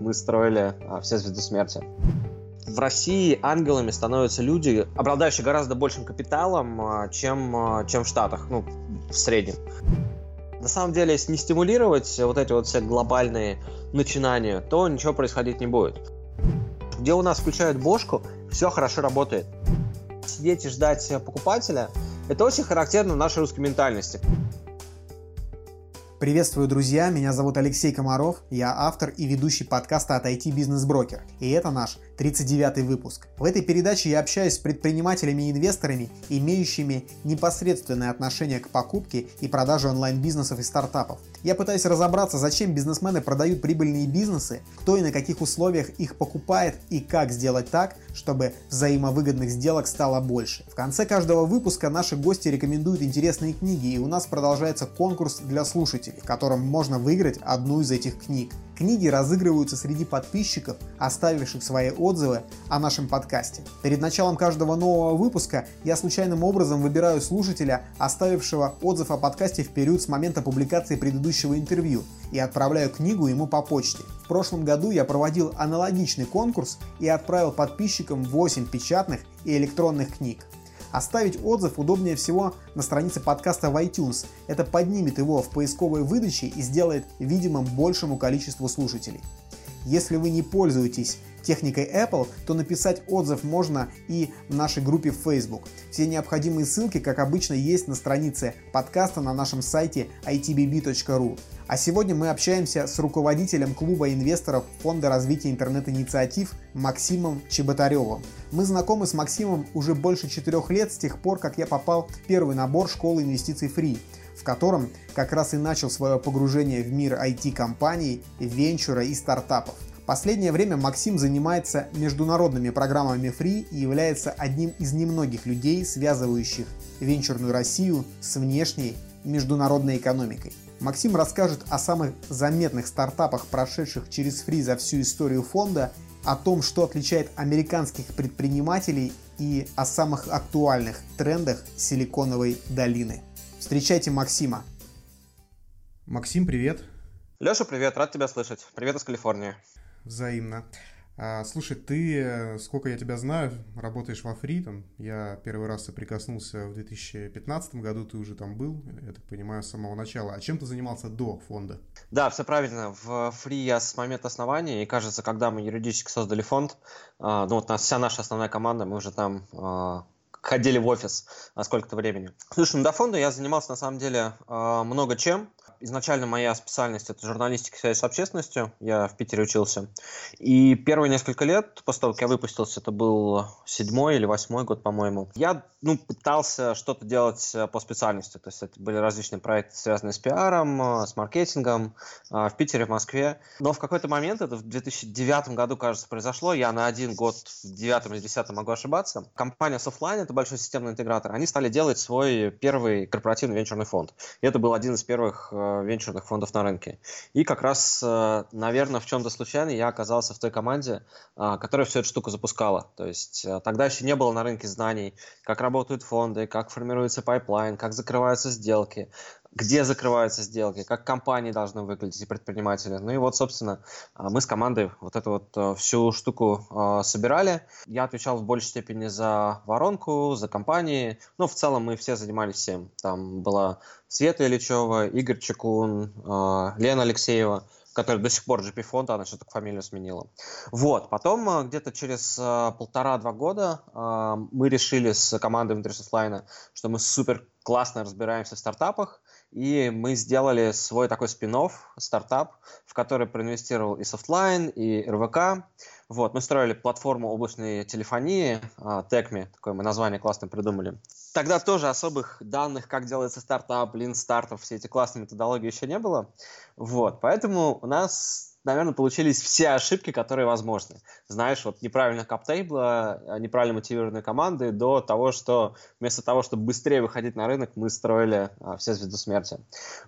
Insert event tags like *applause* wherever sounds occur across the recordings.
мы строили а, все звезды смерти. В России ангелами становятся люди, обладающие гораздо большим капиталом, а, чем, а, чем в Штатах, ну, в среднем. На самом деле, если не стимулировать вот эти вот все глобальные начинания, то ничего происходить не будет. Где у нас включают бошку, все хорошо работает. Сидеть и ждать покупателя – это очень характерно в нашей русской ментальности. Приветствую, друзья! Меня зовут Алексей Комаров, я автор и ведущий подкаста от IT Business Broker, и это наш 39 выпуск. В этой передаче я общаюсь с предпринимателями и инвесторами, имеющими непосредственное отношение к покупке и продаже онлайн-бизнесов и стартапов. Я пытаюсь разобраться, зачем бизнесмены продают прибыльные бизнесы, кто и на каких условиях их покупает и как сделать так, чтобы взаимовыгодных сделок стало больше. В конце каждого выпуска наши гости рекомендуют интересные книги, и у нас продолжается конкурс для слушателей, в котором можно выиграть одну из этих книг. Книги разыгрываются среди подписчиков, оставивших свои отзывы о нашем подкасте. Перед началом каждого нового выпуска я случайным образом выбираю слушателя, оставившего отзыв о подкасте в период с момента публикации предыдущего интервью, и отправляю книгу ему по почте. В прошлом году я проводил аналогичный конкурс и отправил подписчикам 8 печатных и электронных книг. Оставить отзыв удобнее всего на странице подкаста в iTunes. Это поднимет его в поисковой выдаче и сделает видимым большему количеству слушателей. Если вы не пользуетесь техникой Apple, то написать отзыв можно и в нашей группе в Facebook. Все необходимые ссылки, как обычно, есть на странице подкаста на нашем сайте itbb.ru. А сегодня мы общаемся с руководителем клуба инвесторов Фонда развития интернет-инициатив Максимом Чеботаревым. Мы знакомы с Максимом уже больше четырех лет с тех пор, как я попал в первый набор школы инвестиций Free в котором как раз и начал свое погружение в мир IT-компаний, венчура и стартапов последнее время Максим занимается международными программами Free и является одним из немногих людей, связывающих венчурную Россию с внешней международной экономикой. Максим расскажет о самых заметных стартапах, прошедших через Free за всю историю фонда, о том, что отличает американских предпринимателей и о самых актуальных трендах Силиконовой долины. Встречайте Максима. Максим, привет. Леша, привет, рад тебя слышать. Привет из Калифорнии взаимно. А, слушай, ты, э, сколько я тебя знаю, работаешь во Фри, там, я первый раз соприкоснулся в 2015 году, ты уже там был, я так понимаю, с самого начала. А чем ты занимался до фонда? Да, все правильно. В Фри я с момента основания, и кажется, когда мы юридически создали фонд, а, ну вот вся наша основная команда, мы уже там а, ходили в офис на сколько-то времени. Слушай, ну до фонда я занимался на самом деле много чем изначально моя специальность это журналистика связь с общественностью. Я в Питере учился. И первые несколько лет, после того, как я выпустился, это был седьмой или восьмой год, по-моему, я ну, пытался что-то делать э, по специальности. То есть это были различные проекты, связанные с пиаром, э, с маркетингом э, в Питере, в Москве. Но в какой-то момент, это в 2009 году, кажется, произошло, я на один год в девятом или десятом могу ошибаться, компания Softline, это большой системный интегратор, они стали делать свой первый корпоративный венчурный фонд. И это был один из первых венчурных фондов на рынке. И как раз, э, наверное, в чем-то случайно я оказался в той команде, э, которая всю эту штуку запускала. То есть э, тогда еще не было на рынке знаний, как работают фонды, как формируется pipeline, как закрываются сделки, где закрываются сделки, как компании должны выглядеть и предприниматели. Ну и вот, собственно, а, мы с командой вот эту вот а, всю штуку а, собирали. Я отвечал в большей степени за воронку, за компании. Ну, в целом мы все занимались всем. Там была Света Ильичева, Игорь Чекун, Лена Алексеева которая до сих пор GP фонда, она что-то фамилию сменила. Вот, потом где-то через полтора-два года мы решили с командой Interest Line, что мы супер классно разбираемся в стартапах, и мы сделали свой такой спин стартап, в который проинвестировал и Softline, и РВК. Вот, мы строили платформу облачной телефонии, TechMe, такое мы название классно придумали. Тогда тоже особых данных, как делается стартап, лин стартов, все эти классные методологии еще не было. Вот, поэтому у нас наверное, получились все ошибки, которые возможны. Знаешь, вот неправильно каптейбла, а, неправильно мотивированные команды, до того, что вместо того, чтобы быстрее выходить на рынок, мы строили а, все звезду смерти.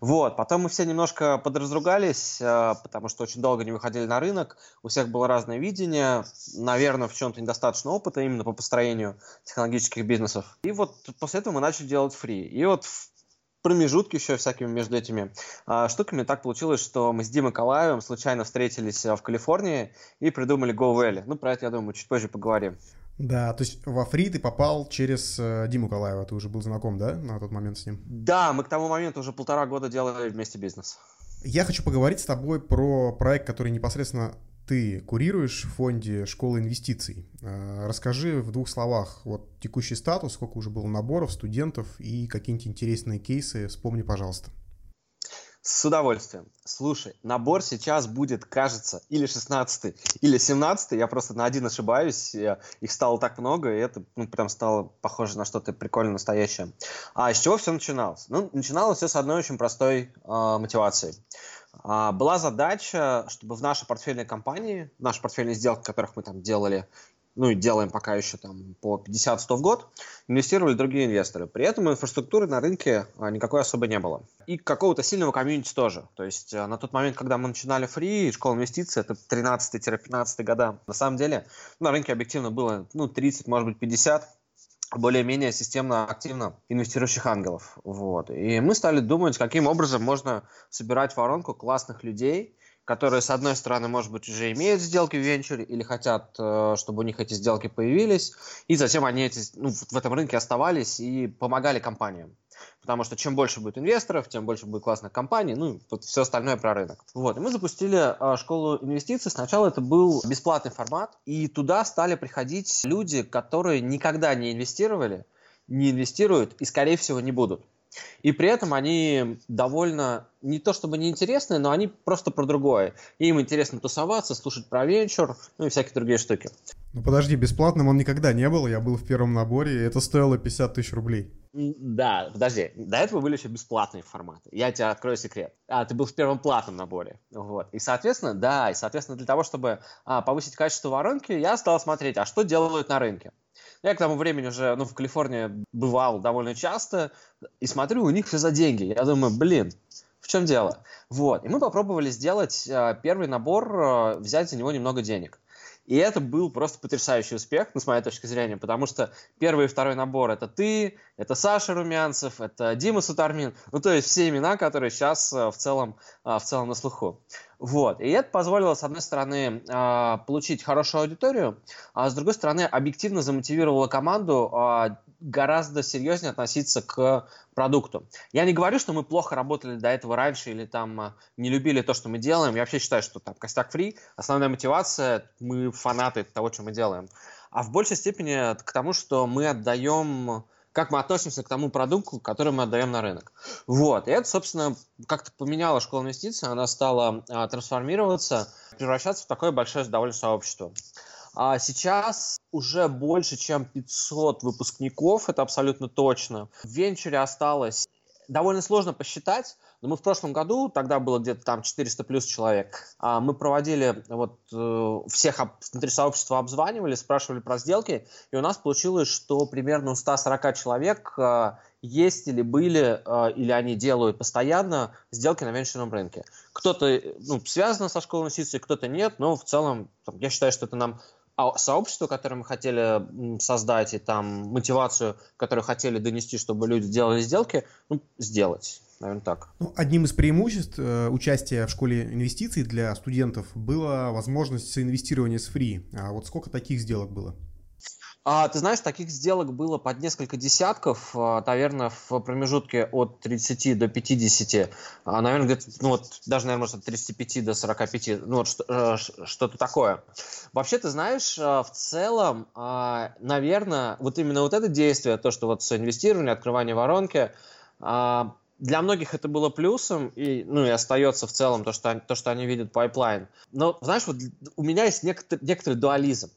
Вот, потом мы все немножко подразругались, а, потому что очень долго не выходили на рынок, у всех было разное видение, наверное, в чем-то недостаточно опыта именно по построению технологических бизнесов. И вот после этого мы начали делать фри. И вот промежутки еще всякими между этими а, штуками. Так получилось, что мы с Димой Калаевым случайно встретились в Калифорнии и придумали Go Valley. Ну, про это, я думаю, чуть позже поговорим. Да, то есть во фри ты попал через э, Диму Калаева, ты уже был знаком, да, на тот момент с ним? Да, мы к тому моменту уже полтора года делали вместе бизнес. Я хочу поговорить с тобой про проект, который непосредственно ты курируешь в фонде школы инвестиций. Э, расскажи в двух словах вот текущий статус, сколько уже было наборов, студентов и какие-нибудь интересные кейсы. Вспомни, пожалуйста. С удовольствием. Слушай, набор сейчас будет, кажется, или 16 или 17 Я просто на один ошибаюсь. Их стало так много, и это ну, прям стало похоже на что-то прикольно настоящее. А с чего все начиналось? Ну, начиналось все с одной очень простой э, мотивации. А, была задача, чтобы в нашей портфельной компании, наши портфельные сделки, которых мы там делали ну и делаем пока еще там по 50-100 в год, инвестировали другие инвесторы. При этом инфраструктуры на рынке а, никакой особо не было. И какого-то сильного комьюнити тоже. То есть а, на тот момент, когда мы начинали фри, школа инвестиций, это 13-15 года, на самом деле на рынке объективно было ну, 30, может быть 50 более-менее системно активно инвестирующих ангелов. Вот. И мы стали думать, каким образом можно собирать воронку классных людей, которые, с одной стороны, может быть, уже имеют сделки в венчуре или хотят, э, чтобы у них эти сделки появились, и затем они эти, ну, в этом рынке оставались и помогали компаниям. Потому что чем больше будет инвесторов, тем больше будет классных компаний, ну, вот все остальное про рынок. Вот, и мы запустили э, школу инвестиций. Сначала это был бесплатный формат, и туда стали приходить люди, которые никогда не инвестировали, не инвестируют и, скорее всего, не будут. И при этом они довольно, не то чтобы неинтересные, но они просто про другое. Им интересно тусоваться, слушать про венчур, ну и всякие другие штуки. Ну подожди, бесплатным он никогда не был, я был в первом наборе, и это стоило 50 тысяч рублей. Да, подожди, до этого были еще бесплатные форматы. Я тебе открою секрет. А, ты был в первом платном наборе. Вот. И, соответственно, да, и, соответственно, для того, чтобы а, повысить качество воронки, я стал смотреть, а что делают на рынке. Я к тому времени уже ну, в Калифорнии бывал довольно часто и смотрю, у них все за деньги. Я думаю, блин, в чем дело? Вот. И мы попробовали сделать э, первый набор, э, взять за него немного денег. И это был просто потрясающий успех, ну, с моей точки зрения, потому что первый и второй набор – это ты, это Саша Румянцев, это Дима Сутармин, ну, то есть все имена, которые сейчас э, в целом, э, в целом на слуху. Вот. И это позволило, с одной стороны, э, получить хорошую аудиторию, а с другой стороны, объективно замотивировало команду гораздо серьезнее относиться к продукту. Я не говорю, что мы плохо работали до этого раньше или там а, не любили то, что мы делаем. Я вообще считаю, что там костяк фри, основная мотивация, мы фанаты того, что мы делаем. А в большей степени к тому, что мы отдаем как мы относимся к тому продукту, который мы отдаем на рынок. Вот. И это, собственно, как-то поменяло школу инвестиций, она стала а, трансформироваться, превращаться в такое большое довольно сообщество. А сейчас уже больше, чем 500 выпускников, это абсолютно точно. В венчуре осталось довольно сложно посчитать, но мы в прошлом году, тогда было где-то там 400 плюс человек, а мы проводили, вот э, всех внутри сообщества обзванивали, спрашивали про сделки, и у нас получилось, что примерно у 140 человек э, есть или были, э, или они делают постоянно сделки на венчурном рынке. Кто-то ну, связан со школой инвестиций, кто-то нет, но в целом я считаю, что это нам а сообщество, которое мы хотели создать, и там мотивацию, которую хотели донести, чтобы люди делали сделки, ну, сделать. Наверное, так. Ну, одним из преимуществ э, участия в школе инвестиций для студентов была возможность соинвестирования с фри. А вот сколько таких сделок было? А, ты знаешь, таких сделок было под несколько десятков, а, наверное, в промежутке от 30 до 50, а, наверное, где-то, ну вот, даже, наверное, может, от 35 до 45, ну вот э, что-то такое. Вообще, ты знаешь, а, в целом, наверное, вот именно вот это действие, то, что вот инвестирование, открывание воронки, для многих это было плюсом, и, ну, и остается в целом то, что, то, что они видят pipeline. Но, знаешь, вот у меня есть некоторый, некоторый дуализм.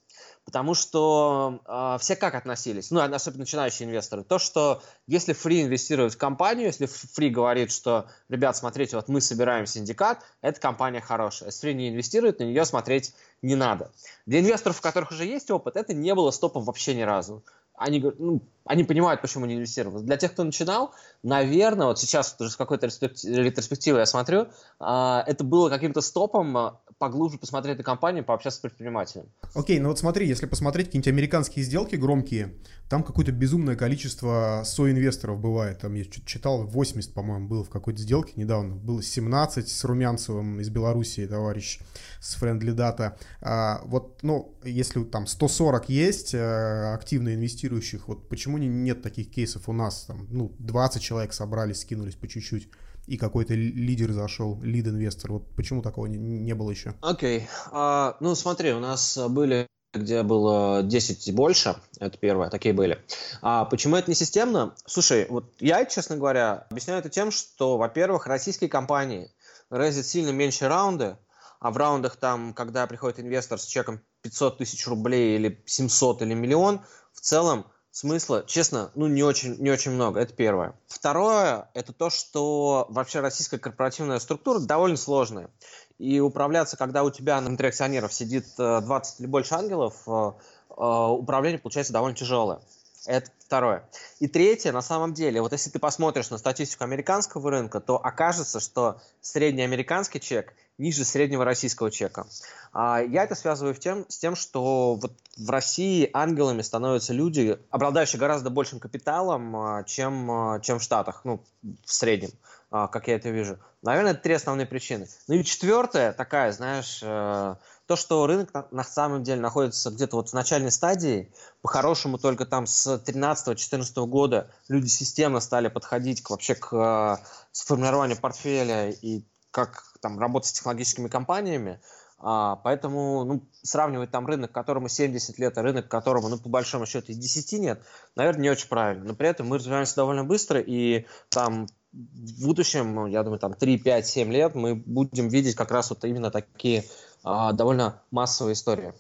Потому что э, все как относились, ну, особенно начинающие инвесторы, то, что если ФРИИ инвестирует в компанию, если ФРИИ говорит, что, ребят, смотрите, вот мы собираем синдикат, эта компания хорошая. Если ФРИИ не инвестирует, на нее смотреть не надо. Для инвесторов, у которых уже есть опыт, это не было стопом вообще ни разу. Они говорят, ну, они понимают, почему не инвестировать. Для тех, кто начинал, наверное, вот сейчас уже с какой-то ретроспективой я смотрю, а, это было каким-то стопом а, поглубже посмотреть на компанию, пообщаться с предпринимателем. Окей, ну вот смотри, если посмотреть какие-нибудь американские сделки громкие, там какое-то безумное количество соинвесторов бывает. Там я читал, 80, по-моему, было в какой-то сделке недавно. Было 17 с Румянцевым из Белоруссии, товарищ с Friendly Data. А, вот, ну, если там 140 есть а, активно инвестирующих, вот почему не, нет таких кейсов у нас? Там, ну, 20 человек собрались, скинулись по чуть-чуть и какой-то лидер зашел, лид-инвестор. Вот почему такого не, не было еще? Окей. Okay. Uh, ну, смотри, у нас были где было 10 и больше, это первое, такие были. А почему это не системно? Слушай, вот я, честно говоря, объясняю это тем, что, во-первых, российские компании рейзят сильно меньше раунды, а в раундах там, когда приходит инвестор с чеком 500 тысяч рублей или 700 или миллион, целом смысла, честно, ну не очень, не очень много. Это первое. Второе, это то, что вообще российская корпоративная структура довольно сложная. И управляться, когда у тебя внутри акционеров сидит 20 э, или больше ангелов, э, э, управление получается довольно тяжелое. Это второе. И третье, на самом деле, вот если ты посмотришь на статистику американского рынка, то окажется, что средний американский чек ниже среднего российского чека. А я это связываю в тем, с тем, что вот в России ангелами становятся люди, обладающие гораздо большим капиталом, а, чем, а, чем в Штатах, ну, в среднем, а, как я это вижу. Наверное, это три основные причины. Ну и четвертая такая, знаешь, э, то, что рынок на, самом деле находится где-то вот в начальной стадии, по-хорошему только там с 13-14 года люди системно стали подходить к, вообще к сформированию портфеля и как там работать с технологическими компаниями, а, поэтому ну, сравнивать там рынок, которому 70 лет, а рынок, которому, ну, по большому счету, и 10 нет, наверное, не очень правильно. Но при этом мы развиваемся довольно быстро, и там в будущем, ну, я думаю, там 3, 5, 7 лет мы будем видеть как раз вот именно такие а, довольно массовые истории.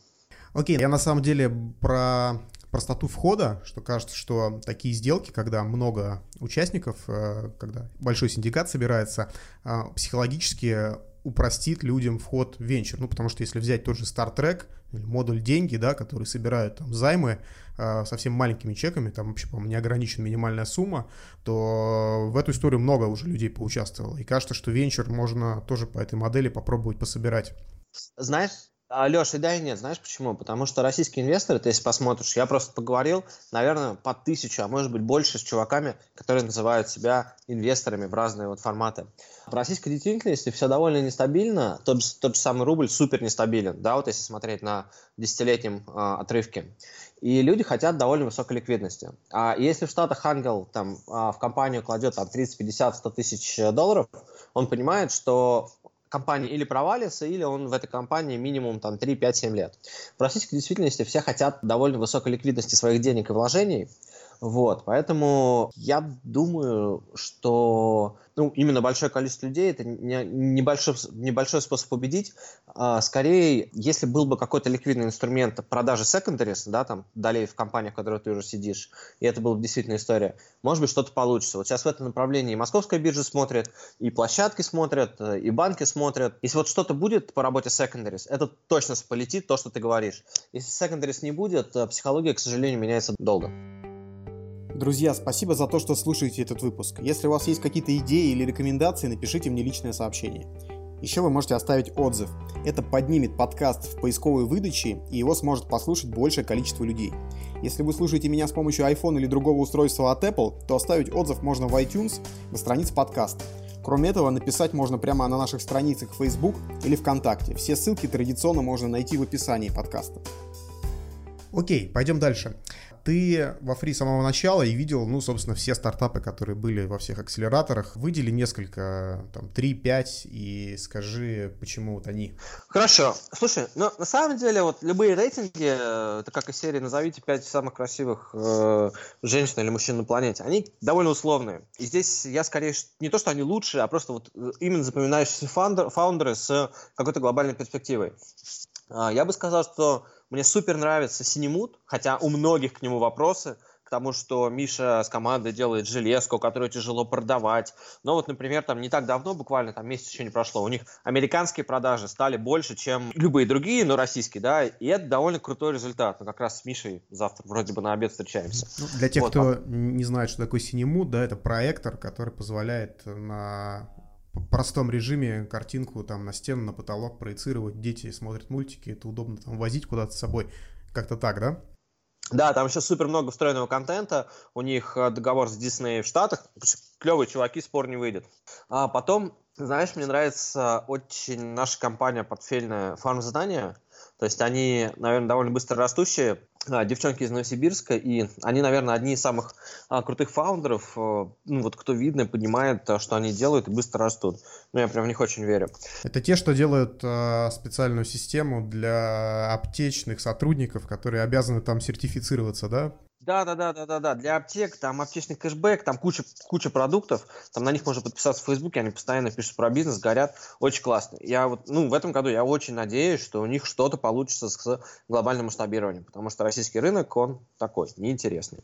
Окей, okay, я на самом деле про простоту входа, что кажется, что такие сделки, когда много участников, э, когда большой синдикат собирается, э, психологически упростит людям вход в венчур. Ну, потому что если взять тот же Star Trek модуль деньги, да, которые собирают там займы э, совсем маленькими чеками, там вообще, по-моему, неограничена минимальная сумма, то в эту историю много уже людей поучаствовало. И кажется, что венчур можно тоже по этой модели попробовать пособирать. Знаешь, Леша, да и нет. Знаешь почему? Потому что российские инвесторы, ты если посмотришь, я просто поговорил, наверное, по тысячу, а может быть больше с чуваками, которые называют себя инвесторами в разные вот форматы. В российской действительности все довольно нестабильно. Тот же, тот же самый рубль супер нестабилен, да, вот если смотреть на десятилетнем э, отрывке. И люди хотят довольно высокой ликвидности. А если в Штатах ангел там, э, в компанию кладет там, 30, 50, 100 тысяч долларов, он понимает, что компания или провалится, или он в этой компании минимум там 3, 5, 7 лет. В российской действительности все хотят довольно высокой ликвидности своих денег и вложений, вот, поэтому я думаю, что ну, именно большое количество людей это не, небольшой, небольшой способ победить. А, скорее, если был бы какой-то ликвидный инструмент продажи secondaries, да, там, далее в компаниях, в которой ты уже сидишь, и это была бы действительно история, может быть, что-то получится. Вот сейчас в этом направлении и московская биржа смотрит, и площадки смотрят, и банки смотрят. Если вот что-то будет по работе secondaries, это точно полетит то, что ты говоришь. Если secondaries не будет, психология, к сожалению, меняется долго. Друзья, спасибо за то, что слушаете этот выпуск. Если у вас есть какие-то идеи или рекомендации, напишите мне личное сообщение. Еще вы можете оставить отзыв. Это поднимет подкаст в поисковой выдаче, и его сможет послушать большее количество людей. Если вы слушаете меня с помощью iPhone или другого устройства от Apple, то оставить отзыв можно в iTunes на странице подкаста. Кроме этого, написать можно прямо на наших страницах Facebook или ВКонтакте. Все ссылки традиционно можно найти в описании подкаста. Окей, пойдем дальше ты во фри с самого начала и видел, ну, собственно, все стартапы, которые были во всех акселераторах. Выдели несколько, там, 3-5 и скажи, почему вот они. Хорошо. Слушай, ну, на самом деле, вот любые рейтинги, э, это как из серии «Назовите 5 самых красивых э, женщин или мужчин на планете», они довольно условные. И здесь я скорее, не то, что они лучшие, а просто вот э, именно запоминающиеся фаундер, фаундеры с какой-то глобальной перспективой. А, я бы сказал, что мне супер нравится Синемут, хотя у многих к нему вопросы, к тому, что Миша с командой делает железку, которую тяжело продавать. Но вот, например, там не так давно, буквально там месяц еще не прошло, у них американские продажи стали больше, чем любые другие, но российские, да, и это довольно крутой результат. Мы как раз с Мишей завтра вроде бы на обед встречаемся. Ну, для тех, вот. кто а не знает, что такое Синему, да, это проектор, который позволяет на простом режиме картинку там на стену, на потолок проецировать. Дети смотрят мультики, это удобно там возить куда-то с собой. Как-то так, да? Да, там еще супер много встроенного контента. У них э, договор с Disney в Штатах. Клевые чуваки, спор не выйдет. А потом, знаешь, мне нравится очень наша компания портфельная Фарм. То есть они, наверное, довольно быстро растущие девчонки из Новосибирска, и они, наверное, одни из самых а, крутых фаундеров, а, ну вот кто видно, понимает, а, что они делают и быстро растут. Ну, я прям в них очень верю. Это те, что делают а, специальную систему для аптечных сотрудников, которые обязаны там сертифицироваться, да? Да, да, да, да, да, да. Для аптек там аптечный кэшбэк, там куча, куча продуктов, там на них можно подписаться в Фейсбуке, они постоянно пишут про бизнес, горят, очень классно. Я вот, ну, в этом году я очень надеюсь, что у них что-то получится с глобальным масштабированием, потому что российский рынок, он такой, неинтересный.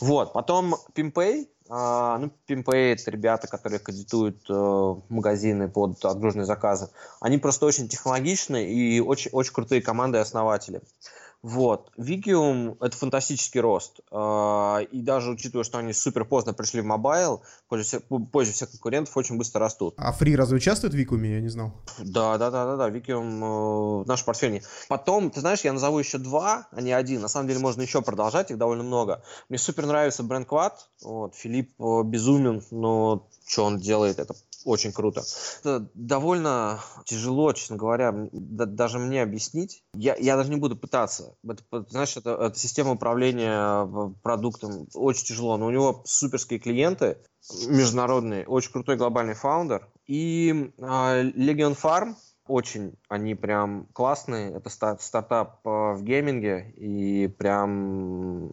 Вот, потом Pimpay, а, ну, Pimpay это ребята, которые кредитуют э, магазины под отгруженные заказы. Они просто очень технологичные и очень, очень крутые команды и основатели. Вот. Викиум — это фантастический рост. А, и даже учитывая, что они супер поздно пришли в mobile, позже, позже всех конкурентов очень быстро растут. А ФРИИ разве участвует в Викиуме? Я не знал. Да, да, да, да, да. Викиум э, наш портфельный. Потом, ты знаешь, я назову еще два, а не один. На самом деле можно еще продолжать, их довольно много. Мне супер нравится бренд Quad. Вот, Филипп э, безумен, но что он делает, это очень круто. Это довольно тяжело, честно говоря, даже мне объяснить. Я, я даже не буду пытаться. Это, знаешь, это, это система управления продуктом очень тяжело, но у него суперские клиенты, международные, очень крутой глобальный founder. И э, Legion Farm, очень они прям классные. Это стартап э, в гейминге и прям,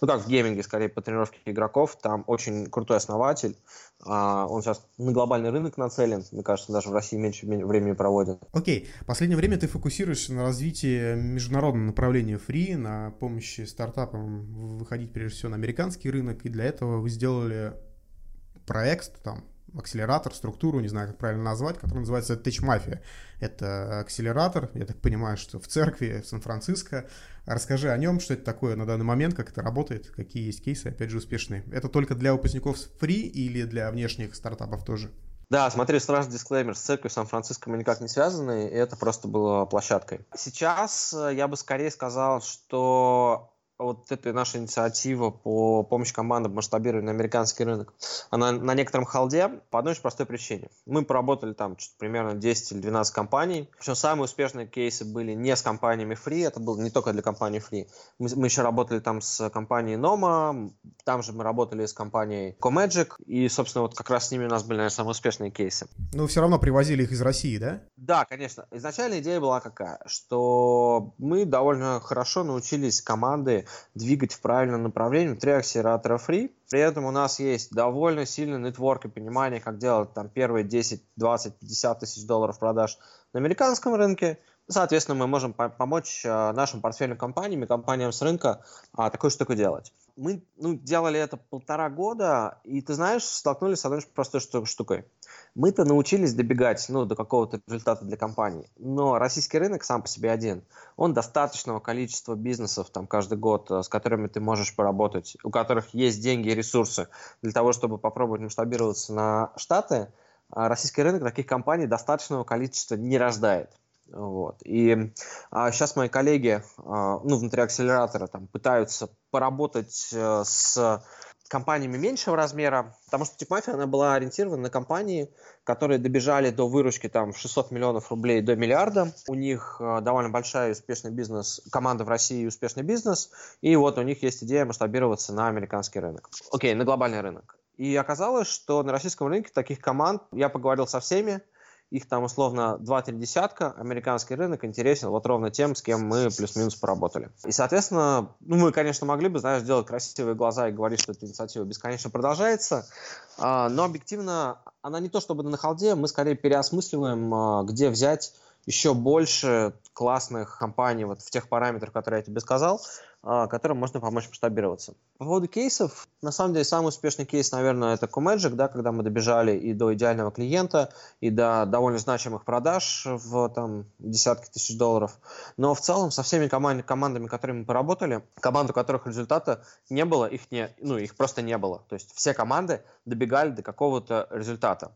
ну как в гейминге, скорее по тренировке игроков. Там очень крутой основатель. А, он сейчас на глобальный рынок нацелен. Мне кажется, даже в России меньше времени проводит. Окей. Okay. Последнее время ты фокусируешься на развитии международного направления ФРИИ, на помощи стартапам выходить прежде всего на американский рынок. И для этого вы сделали проект, там, акселератор, структуру, не знаю, как правильно назвать, который называется Tech Mafia. Это акселератор, я так понимаю, что в церкви в Сан-Франциско. Расскажи о нем, что это такое на данный момент, как это работает, какие есть кейсы, опять же, успешные. Это только для выпускников free или для внешних стартапов тоже? Да, смотри, сразу дисклеймер, с церковью Сан-Франциско мы никак не связаны, и это просто было площадкой. Сейчас э, я бы скорее сказал, что вот эта наша инициатива по помощи командам масштабировать на американский рынок, она на некотором халде по одной очень простой причине. Мы поработали там примерно 10 или 12 компаний. Причем самые успешные кейсы были не с компаниями Free, это было не только для компании Free. Мы, мы еще работали там с компанией Noma, там же мы работали с компанией Comagic, и, собственно, вот как раз с ними у нас были, наверное, самые успешные кейсы. Но все равно привозили их из России, да? Да, конечно. Изначально идея была какая, что мы довольно хорошо научились команды двигать в правильном направлении внутри акселератора Free. При этом у нас есть довольно сильный нетворк и понимание, как делать там первые 10, 20, 50 тысяч долларов продаж на американском рынке. Соответственно, мы можем помочь а, нашим портфельным компаниям и компаниям с рынка а, такую штуку делать. Мы ну, делали это полтора года, и ты знаешь, столкнулись с одной простой штукой. Мы-то научились добегать ну, до какого-то результата для компании, но российский рынок сам по себе один. Он достаточного количества бизнесов там каждый год, э, с которыми ты можешь поработать, у которых есть деньги и ресурсы для того, чтобы попробовать масштабироваться на Штаты. А российский рынок таких компаний достаточного количества не рождает. Вот. И а, сейчас мои коллеги а, ну, внутри акселератора там, пытаются поработать а, с компаниями меньшего размера, потому что Тикмафия, она была ориентирована на компании, которые добежали до выручки там 600 миллионов рублей до миллиарда. У них э, довольно большая и успешный бизнес, команда в России и успешный бизнес, и вот у них есть идея масштабироваться на американский рынок. Окей, на глобальный рынок. И оказалось, что на российском рынке таких команд, я поговорил со всеми, их там условно 2-3 десятка, американский рынок интересен вот ровно тем, с кем мы плюс-минус поработали. И, соответственно, ну, мы, конечно, могли бы, знаешь, сделать красивые глаза и говорить, что эта инициатива бесконечно продолжается, а, но объективно она не то чтобы на халде, мы скорее переосмысливаем, а, где взять еще больше классных компаний вот в тех параметрах, которые я тебе сказал, которым можно помочь масштабироваться. По поводу кейсов, на самом деле самый успешный кейс, наверное, это Comagic, да, когда мы добежали и до идеального клиента, и до довольно значимых продаж в там, десятки тысяч долларов. Но в целом со всеми команд, командами, которыми мы поработали, команд, у которых результата не было, их, не, ну, их просто не было. То есть все команды добегали до какого-то результата.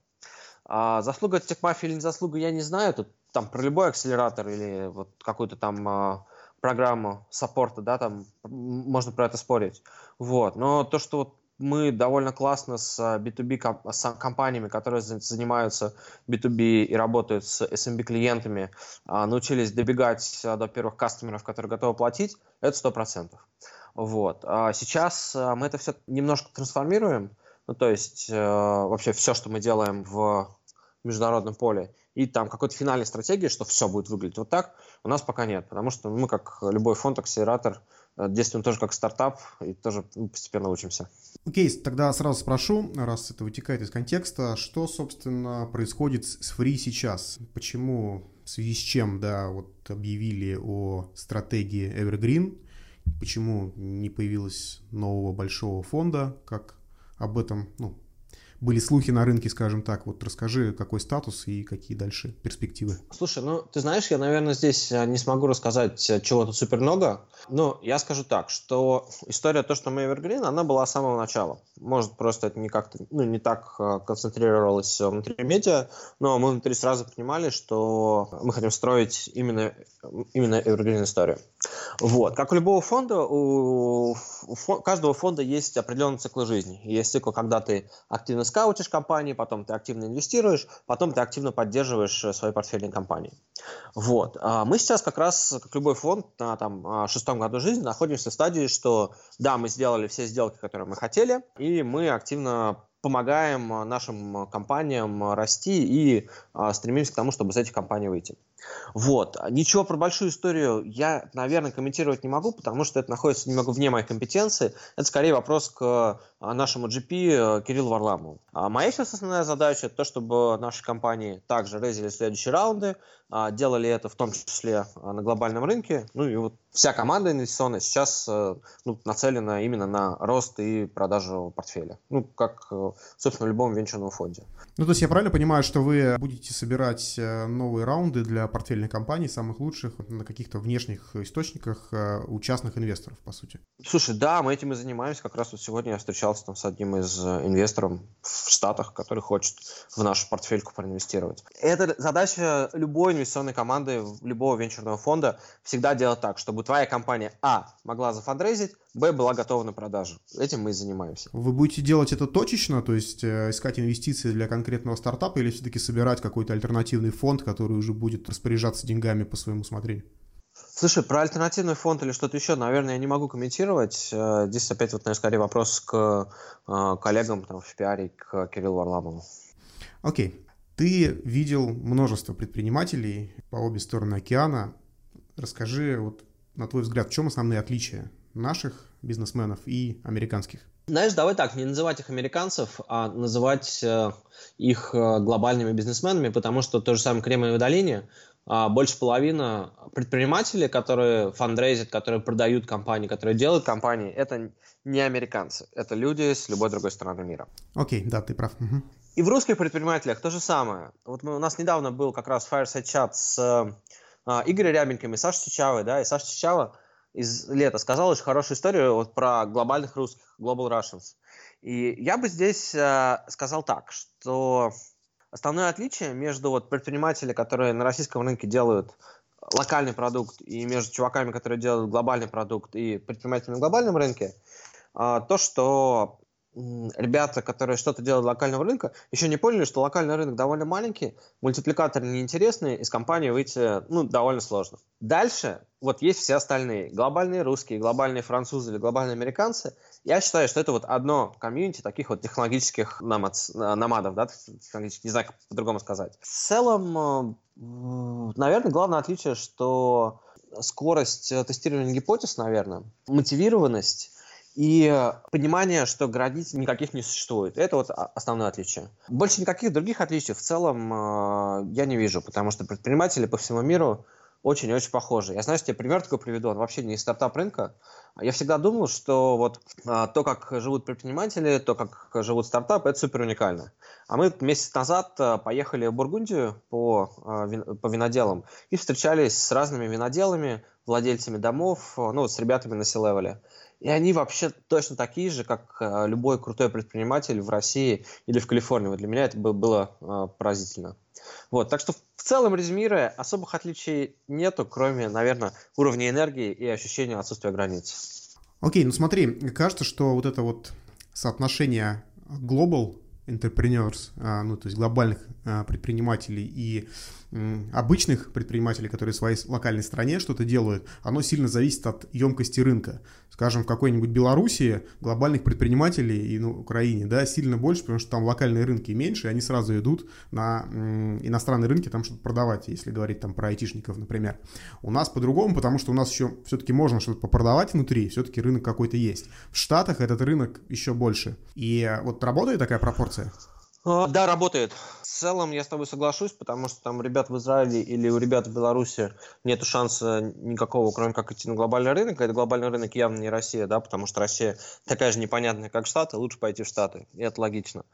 А заслуга техмафии или не заслуга, я не знаю. Тут там про любой акселератор или вот какую-то там а, программу саппорта, да, там можно про это спорить. Вот. Но то, что вот мы довольно классно с B2B а, с компаниями, которые занимаются B2B и работают с SMB клиентами, а, научились добегать до первых кастомеров, которые готовы платить, это сто процентов. Вот. А сейчас мы это все немножко трансформируем, ну, то есть э, вообще все, что мы делаем в международном поле, и там какой-то финальной стратегии, что все будет выглядеть вот так, у нас пока нет, потому что мы, как любой фонд, акселератор, э, действуем тоже как стартап и тоже ну, постепенно учимся. Окей, okay, тогда сразу спрошу, раз это вытекает из контекста, что, собственно, происходит с Free сейчас? Почему, в связи с чем, да, вот объявили о стратегии Evergreen, почему не появилось нового большого фонда, как об этом, ну, были слухи на рынке, скажем так. Вот расскажи, какой статус и какие дальше перспективы. Слушай, ну, ты знаешь, я, наверное, здесь э, не смогу рассказать э, чего-то супер много, но я скажу так, что история то, что мы Evergreen, она была с самого начала. Может, просто это не как-то, ну, не так э, концентрировалось внутри медиа, но мы внутри сразу понимали, что мы хотим строить именно, именно Evergreen историю. Вот. Как у любого фонда, у, у каждого фонда есть определенный цикл жизни. Есть цикл, когда ты активно скаутишь компании, потом ты активно инвестируешь, потом ты активно поддерживаешь э, свои портфельные компании. Вот. А мы сейчас как раз, как любой фонд, на там, а, шестом году жизни находимся в стадии, что да, мы сделали все сделки, которые мы хотели, и мы активно помогаем нашим компаниям расти и а, стремимся к тому, чтобы из этих компаний выйти. Вот. Ничего про большую историю я, наверное, комментировать не могу, потому что это находится немного вне моей компетенции. Это скорее вопрос к нашему GP э, Кириллу Варламову. А моя сейчас основная задача – это то, чтобы наши компании также рейзили следующие раунды, а, делали это в том числе на глобальном рынке. Ну и вот вся команда инвестиционная сейчас э, ну, нацелена именно на рост и продажу портфеля. Ну, как, э, собственно, в любом венчурном фонде. Ну, то есть я правильно понимаю, что вы будете собирать новые раунды для портфельных компаний, самых лучших, на каких-то внешних источниках у частных инвесторов, по сути. Слушай, да, мы этим и занимаемся. Как раз вот сегодня я встречался там с одним из э, инвесторов в Штатах, который хочет в нашу портфельку проинвестировать. Это задача любой инвестиционной команды, любого венчурного фонда всегда делать так, чтобы твоя компания, а, могла зафандрейзить, б, была готова на продажу. Этим мы и занимаемся. Вы будете делать это точечно, то есть э, искать инвестиции для конкретного стартапа или все-таки собирать какой-то альтернативный фонд, который уже будет распоряжаться деньгами по своему усмотрению? Слушай, про альтернативный фонд или что-то еще, наверное, я не могу комментировать. Э, здесь опять вот, наверное, скорее вопрос к э, коллегам там, в пиаре, к Кириллу Варламову. Окей. Okay. Ты видел множество предпринимателей по обе стороны океана. Расскажи, вот, на твой взгляд, в чем основные отличия наших бизнесменов и американских? Знаешь, давай так, не называть их американцев, а называть э, их глобальными бизнесменами, потому что то же самое в Кремниевой долине, больше половины предпринимателей, которые фандрейзят, которые продают компании, которые делают компании, это не американцы, это люди с любой другой стороны мира. Окей, okay, да, ты прав. Угу. И в русских предпринимателях то же самое. Вот мы, у нас недавно был как раз fireside чат с э, Игорем Рябеньким и Сашей Чичавой, да, и Саша Чичава из лета сказал очень хорошую историю вот про глобальных русских, Global Russians. И я бы здесь э, сказал так, что основное отличие между вот предпринимателями, которые на российском рынке делают локальный продукт, и между чуваками, которые делают глобальный продукт, и предпринимателями на глобальном рынке, э, то, что ребята, которые что-то делают локального рынка, еще не поняли, что локальный рынок довольно маленький, мультипликаторы неинтересные, из компании выйти ну, довольно сложно. Дальше вот есть все остальные. Глобальные русские, глобальные французы или глобальные американцы. Я считаю, что это вот одно комьюнити таких вот технологических намад, намадов, да, не знаю, как по-другому сказать. В целом, э, наверное, главное отличие, что скорость тестирования гипотез, наверное, мотивированность и понимание, что границ никаких не существует. Это вот основное отличие. Больше никаких других отличий в целом э, я не вижу, потому что предприниматели по всему миру очень-очень похожи. Я что тебе пример такой приведу, он вообще не из стартап-рынка. Я всегда думал, что вот а, то, как живут предприниматели, то, как живут стартапы, это супер уникально. А мы месяц назад а, поехали в Бургундию по, а, по виноделам и встречались с разными виноделами, владельцами домов, ну, с ребятами на C-левеле. И они вообще точно такие же, как а, любой крутой предприниматель в России или в Калифорнии. Вот для меня это было а, поразительно. Вот, так что в целом, резюмируя, особых отличий нету, кроме, наверное, уровня энергии и ощущения отсутствия границ. Окей, ну смотри, кажется, что вот это вот соотношение global entrepreneurs, а, ну то есть глобальных предпринимателей и обычных предпринимателей, которые в своей локальной стране что-то делают, оно сильно зависит от емкости рынка. Скажем, в какой-нибудь Белоруссии глобальных предпринимателей и на ну, Украине, да, сильно больше, потому что там локальные рынки меньше, и они сразу идут на иностранные рынки там что-то продавать, если говорить там про айтишников, например. У нас по-другому, потому что у нас еще все-таки можно что-то попродавать внутри, все-таки рынок какой-то есть. В Штатах этот рынок еще больше. И вот работает такая пропорция? А, да, работает. В целом я с тобой соглашусь, потому что там ребят в Израиле или у ребят в Беларуси нет шанса никакого, кроме как идти на глобальный рынок. Это глобальный рынок явно не Россия, да, потому что Россия такая же непонятная, как Штаты, лучше пойти в Штаты. И это логично.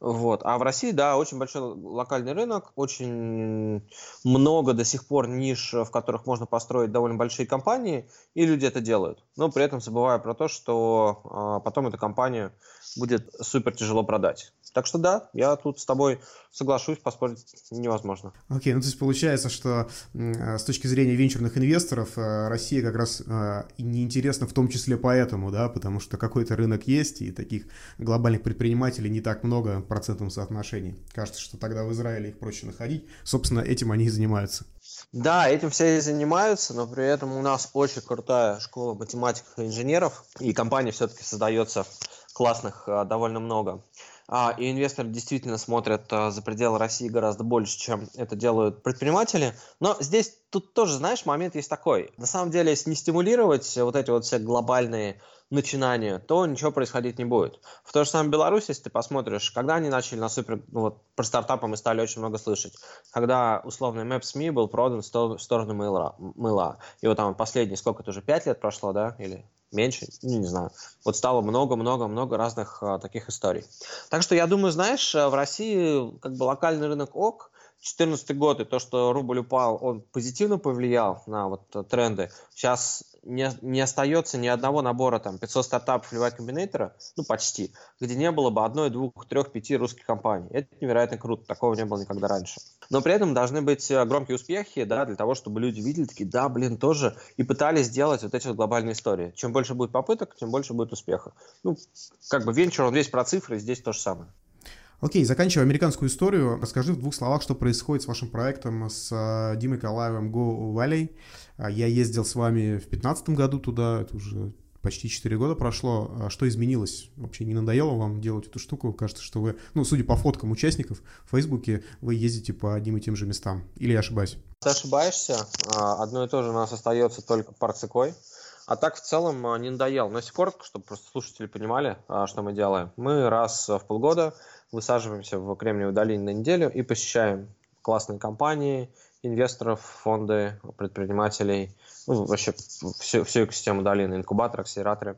Вот. А в России, да, очень большой локальный рынок, очень много до сих пор ниш, в которых можно построить довольно большие компании, и люди это делают. Но при этом забывая про то, что а, потом эту компанию будет супер тяжело продать. Так что да, я тут с тобой соглашусь, поспорить невозможно. Окей, okay, ну то есть получается, что с точки зрения венчурных инвесторов э, Россия как раз э, неинтересна в том числе поэтому, да, потому что какой-то рынок есть, и таких глобальных предпринимателей не так много в процентном соотношении. Кажется, что тогда в Израиле их проще находить. Собственно, этим они и занимаются. Да, этим все и занимаются, но при этом у нас очень крутая школа математиков и инженеров, и компания все-таки создается классных э, довольно много. А, и инвесторы действительно смотрят а, за пределы России гораздо больше, чем это делают предприниматели. Но здесь тут тоже, знаешь, момент есть такой. На самом деле, если не стимулировать вот эти вот все глобальные начинания, то ничего происходить не будет. В той же самой Беларуси, если ты посмотришь, когда они начали на супер, ну вот про стартапы мы стали очень много слышать, когда условный Maps.me был продан в сторону мыла. И вот там последний, сколько это уже, пять лет прошло, да, или меньше, ну, не знаю. Вот стало много-много-много разных а, таких историй. Так что я думаю, знаешь, в России как бы локальный рынок ок, 2014 год и то, что рубль упал, он позитивно повлиял на вот тренды. Сейчас не, не остается ни одного набора там 500 стартапов или Combinator, ну почти, где не было бы одной, двух, трех, пяти русских компаний. Это невероятно круто, такого не было никогда раньше. Но при этом должны быть э, громкие успехи, да, для того, чтобы люди видели такие, да, блин, тоже, и пытались сделать вот эти вот глобальные истории. Чем больше будет попыток, тем больше будет успеха. Ну, как бы венчур, он весь про цифры, здесь то же самое. Окей, заканчивая американскую историю, расскажи в двух словах, что происходит с вашим проектом с э, Димой Калаевым Go Valley. А, я ездил с вами в 2015 году туда, это уже почти 4 года прошло. А что изменилось? Вообще не надоело вам делать эту штуку? Кажется, что вы, ну, судя по фоткам участников в Фейсбуке, вы ездите по одним и тем же местам. Или я ошибаюсь? Ты ошибаешься. А, одно и то же у нас остается только парцикой. А так в целом не надоел. Но если коротко, чтобы просто слушатели понимали, что мы делаем. Мы раз в полгода высаживаемся в Кремниевой долине на неделю и посещаем классные компании, инвесторов, фонды, предпринимателей, ну, вообще всю, всю экосистему долины, инкубаторы, акселераторы.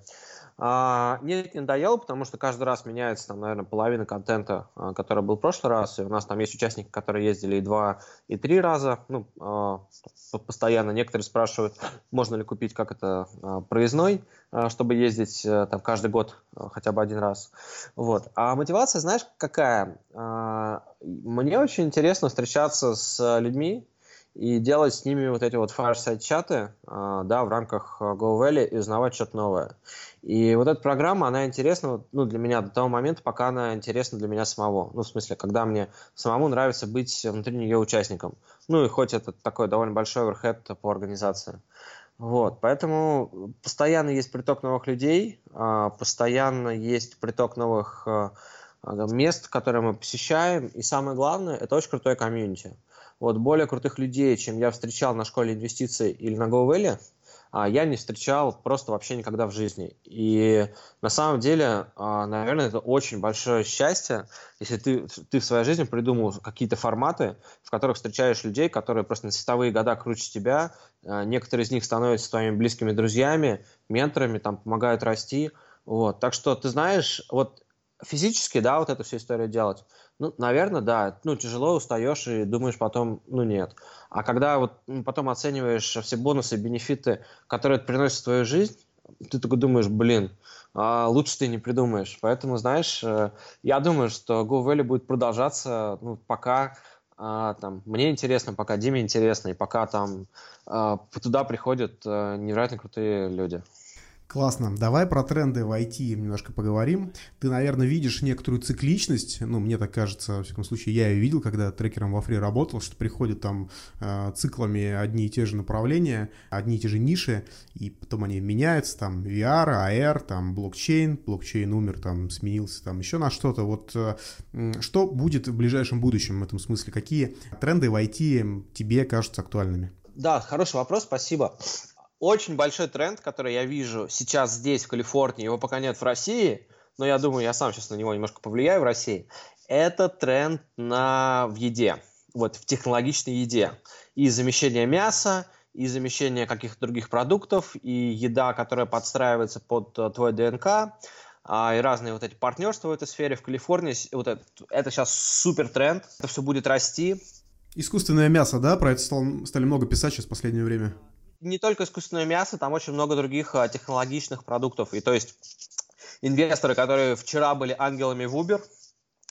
А, нет, не надоело, потому что каждый раз меняется, там, наверное, половина контента, а, который был в прошлый раз, и у нас там есть участники, которые ездили и два, и три раза, ну, а, постоянно. Некоторые спрашивают, можно ли купить, как это, а, проездной, чтобы ездить а, там каждый год хотя бы один раз. Вот. А мотивация, знаешь, какая? Мне очень интересно встречаться с людьми, и делать с ними вот эти вот fireside чаты, да, в рамках Go Valley и узнавать что-то новое. И вот эта программа, она интересна ну, для меня до того момента, пока она интересна для меня самого. Ну, в смысле, когда мне самому нравится быть внутри нее участником. Ну, и хоть это такой довольно большой оверхед по организации. Вот, поэтому постоянно есть приток новых людей, а, постоянно есть приток новых а, мест, которые мы посещаем, и самое главное, это очень крутое комьюнити. Вот более крутых людей, чем я встречал на школе инвестиций или на GoValley, а, я не встречал просто вообще никогда в жизни. И на самом деле, а, наверное, это очень большое счастье, если ты, ты в своей жизни придумал какие-то форматы, в которых встречаешь людей, которые просто на световые года круче тебя, а, некоторые из них становятся твоими близкими друзьями, менторами, там, помогают расти. Вот. Так что, ты знаешь, вот физически, да, вот эту всю историю делать, ну, наверное, да. Ну, тяжело, устаешь и думаешь потом, ну, нет. А когда вот потом оцениваешь все бонусы, бенефиты, которые это приносит в твою жизнь, ты только думаешь, блин, а лучше ты не придумаешь. Поэтому, знаешь, э, я думаю, что Go Valley будет продолжаться, ну, пока а, там, мне интересно, пока Диме интересно, и пока там а, туда приходят а, невероятно крутые люди. Классно. Давай про тренды в IT немножко поговорим. Ты, наверное, видишь некоторую цикличность. Ну, мне так кажется, во всяком случае, я ее видел, когда трекером во фри работал, что приходят там э, циклами одни и те же направления, одни и те же ниши, и потом они меняются, там, VR, AR, там, блокчейн, блокчейн умер, там, сменился, там, еще на что-то. Вот э, что будет в ближайшем будущем в этом смысле? Какие тренды в IT тебе кажутся актуальными? Да, хороший вопрос, спасибо очень большой тренд, который я вижу сейчас здесь, в Калифорнии, его пока нет в России, но я думаю, я сам сейчас на него немножко повлияю в России, это тренд на, в еде, вот в технологичной еде. И замещение мяса, и замещение каких-то других продуктов, и еда, которая подстраивается под э, твой ДНК, а, и разные вот эти партнерства в этой сфере. В Калифорнии вот это, это сейчас супер тренд, это все будет расти. Искусственное мясо, да? Про это стал, стали много писать сейчас в последнее время не только искусственное мясо, там очень много других а, технологичных продуктов. И то есть инвесторы, которые вчера были ангелами в Uber,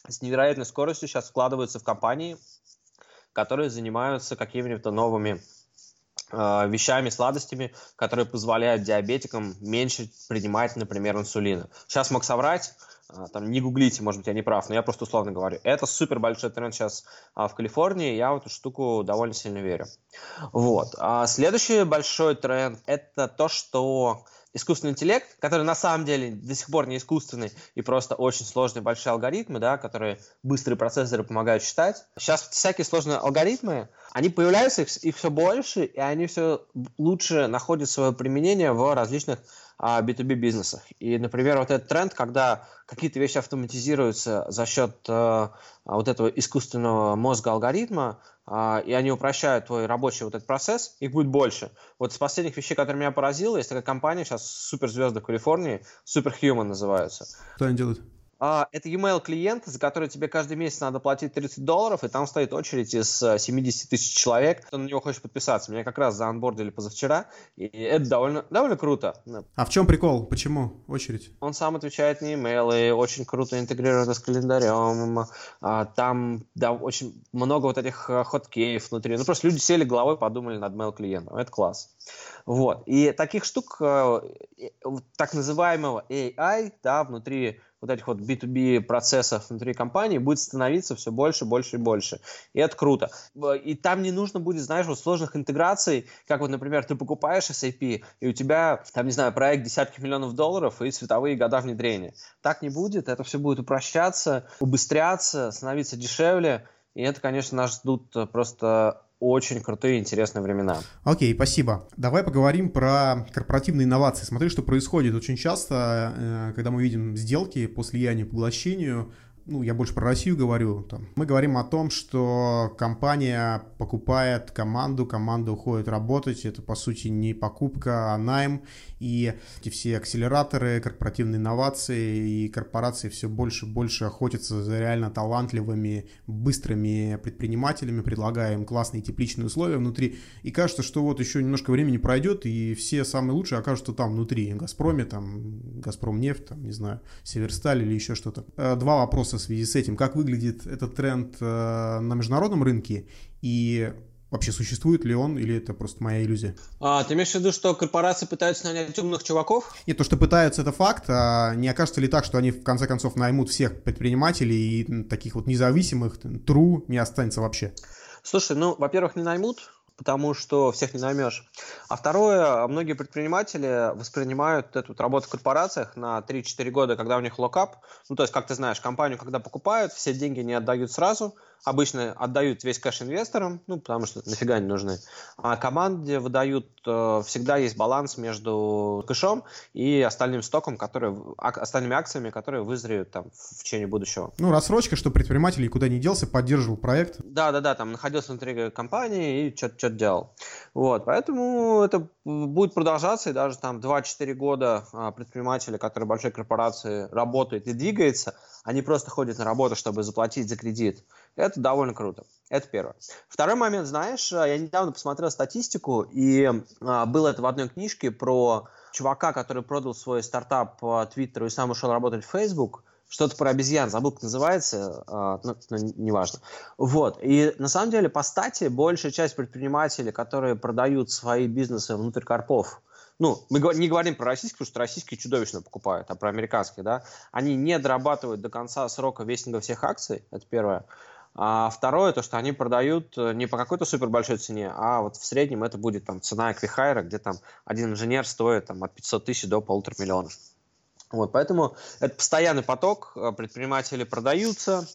с невероятной скоростью сейчас вкладываются в компании, которые занимаются какими-то новыми э, вещами, сладостями, которые позволяют диабетикам меньше принимать, например, инсулина. Сейчас мог соврать, там не гуглите, может быть, я не прав, но я просто условно говорю. Это супер большой тренд сейчас а, в Калифорнии, я в эту штуку довольно сильно верю. Вот. А следующий большой тренд – это то, что искусственный интеллект, который на самом деле до сих пор не искусственный и просто очень сложные большие алгоритмы, да, которые быстрые процессоры помогают считать. Сейчас всякие сложные алгоритмы, они появляются, их, их все больше, и они все лучше находят свое применение в различных B2B бизнесах. И, например, вот этот тренд, когда какие-то вещи автоматизируются за счет э, вот этого искусственного мозга алгоритма, и они упрощают твой рабочий вот этот процесс, их будет больше. Вот из последних вещей, которые меня поразило, есть такая компания сейчас суперзвезды в Калифорнии, Superhuman называются. Что они делают? А, это e-mail клиент, за который тебе каждый месяц надо платить 30 долларов, и там стоит очередь из 70 э, тысяч человек, кто на него хочет подписаться. Меня как раз заанбордили позавчера, и это довольно, довольно круто. А в чем прикол? Почему очередь? Он сам отвечает на имейлы, очень круто интегрировано с календарем, а, там да, очень много вот этих э, хоткеев внутри. Ну, просто люди сели головой, подумали над mail клиентом. Это класс. Вот. И таких штук, э, так называемого AI, да, внутри вот этих вот B2B процессов внутри компании будет становиться все больше, больше и больше. И это круто. И там не нужно будет, знаешь, вот сложных интеграций, как вот, например, ты покупаешь SAP, и у тебя, там, не знаю, проект десятки миллионов долларов и световые года внедрения. Так не будет, это все будет упрощаться, убыстряться, становиться дешевле, и это, конечно, нас ждут просто очень крутые, интересные времена. Окей, okay, спасибо. Давай поговорим про корпоративные инновации. Смотри, что происходит очень часто, э, когда мы видим сделки по слиянию, поглощению, ну, я больше про Россию говорю, там, мы говорим о том, что компания покупает команду, команда уходит работать, это, по сути, не покупка, а найм, и эти все акселераторы, корпоративные инновации и корпорации все больше и больше охотятся за реально талантливыми, быстрыми предпринимателями, предлагая им классные тепличные условия внутри, и кажется, что вот еще немножко времени пройдет, и все самые лучшие окажутся там внутри, Газпроме, там, Газпром нефть, там, не знаю, Северсталь или еще что-то. Э, два вопроса в связи с этим. Как выглядит этот тренд э, на международном рынке и вообще существует ли он или это просто моя иллюзия? А, ты имеешь в виду, что корпорации пытаются нанять умных чуваков? Нет, то, что пытаются, это факт. А не окажется ли так, что они в конце концов наймут всех предпринимателей и таких вот независимых, true не останется вообще? Слушай, ну, во-первых, не наймут, потому что всех не наймешь. А второе, многие предприниматели воспринимают эту работу в корпорациях на 3-4 года, когда у них локап. Ну, то есть, как ты знаешь, компанию, когда покупают, все деньги не отдают сразу, обычно отдают весь кэш инвесторам, ну, потому что нафига они нужны. А команде выдают, э, всегда есть баланс между кэшом и остальным стоком, которые, остальными акциями, которые вызреют там в течение будущего. Ну, рассрочка, что предприниматель никуда не делся, поддерживал проект. Да-да-да, там находился внутри компании и что-то делал. Вот, поэтому это будет продолжаться, и даже там 2-4 года а, предприниматели, которые большой корпорации работают и двигаются, они просто ходят на работу, чтобы заплатить за кредит. Это довольно круто. Это первое. Второй момент, знаешь, я недавно посмотрел статистику, и а, было это в одной книжке про чувака, который продал свой стартап по Твиттеру и сам ушел работать в Facebook. Что-то про обезьян, забыл, как называется, а, ну, неважно. Вот. И на самом деле, по стати, большая часть предпринимателей, которые продают свои бизнесы внутрь корпов, ну, мы не говорим про российские, потому что российские чудовищно покупают, а про американские, да, они не дорабатывают до конца срока вестинга всех акций, это первое. А второе, то, что они продают э, не по какой-то супер большой цене, а вот в среднем это будет там цена эквихайра, где там один инженер стоит там от 500 тысяч до полутора миллионов. Вот, поэтому это постоянный поток, э, предприниматели продаются,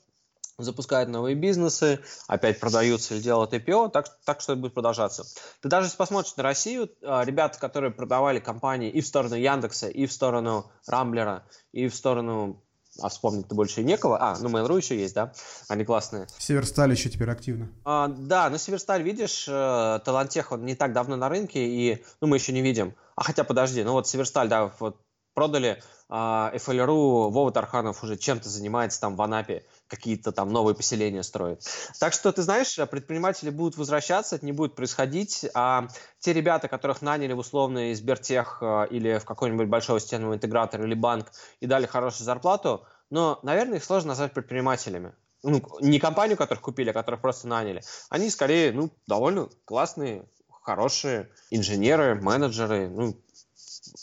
запускают новые бизнесы, опять продаются или делают IPO, так, так что это будет продолжаться. Ты даже если посмотришь на Россию, э, ребята, которые продавали компании и в сторону Яндекса, и в сторону Рамблера, и в сторону а вспомнить-то больше некого. А, ну Mail.ru еще есть, да? Они классные. Северсталь еще теперь активно. А, да, но Северсталь, видишь, э, Талантех, он не так давно на рынке, и ну, мы еще не видим. А хотя, подожди, ну вот Северсталь, да, вот продали а, FLRU, Вова Тарханов уже чем-то занимается там в Анапе, какие-то там новые поселения строит. Так что, ты знаешь, предприниматели будут возвращаться, это не будет происходить, а те ребята, которых наняли в условный Сбертех а, или в какой-нибудь большой системный интегратор или банк и дали хорошую зарплату, но, наверное, их сложно назвать предпринимателями. Ну, не компанию, которых купили, а которых просто наняли. Они скорее, ну, довольно классные, хорошие инженеры, менеджеры, ну,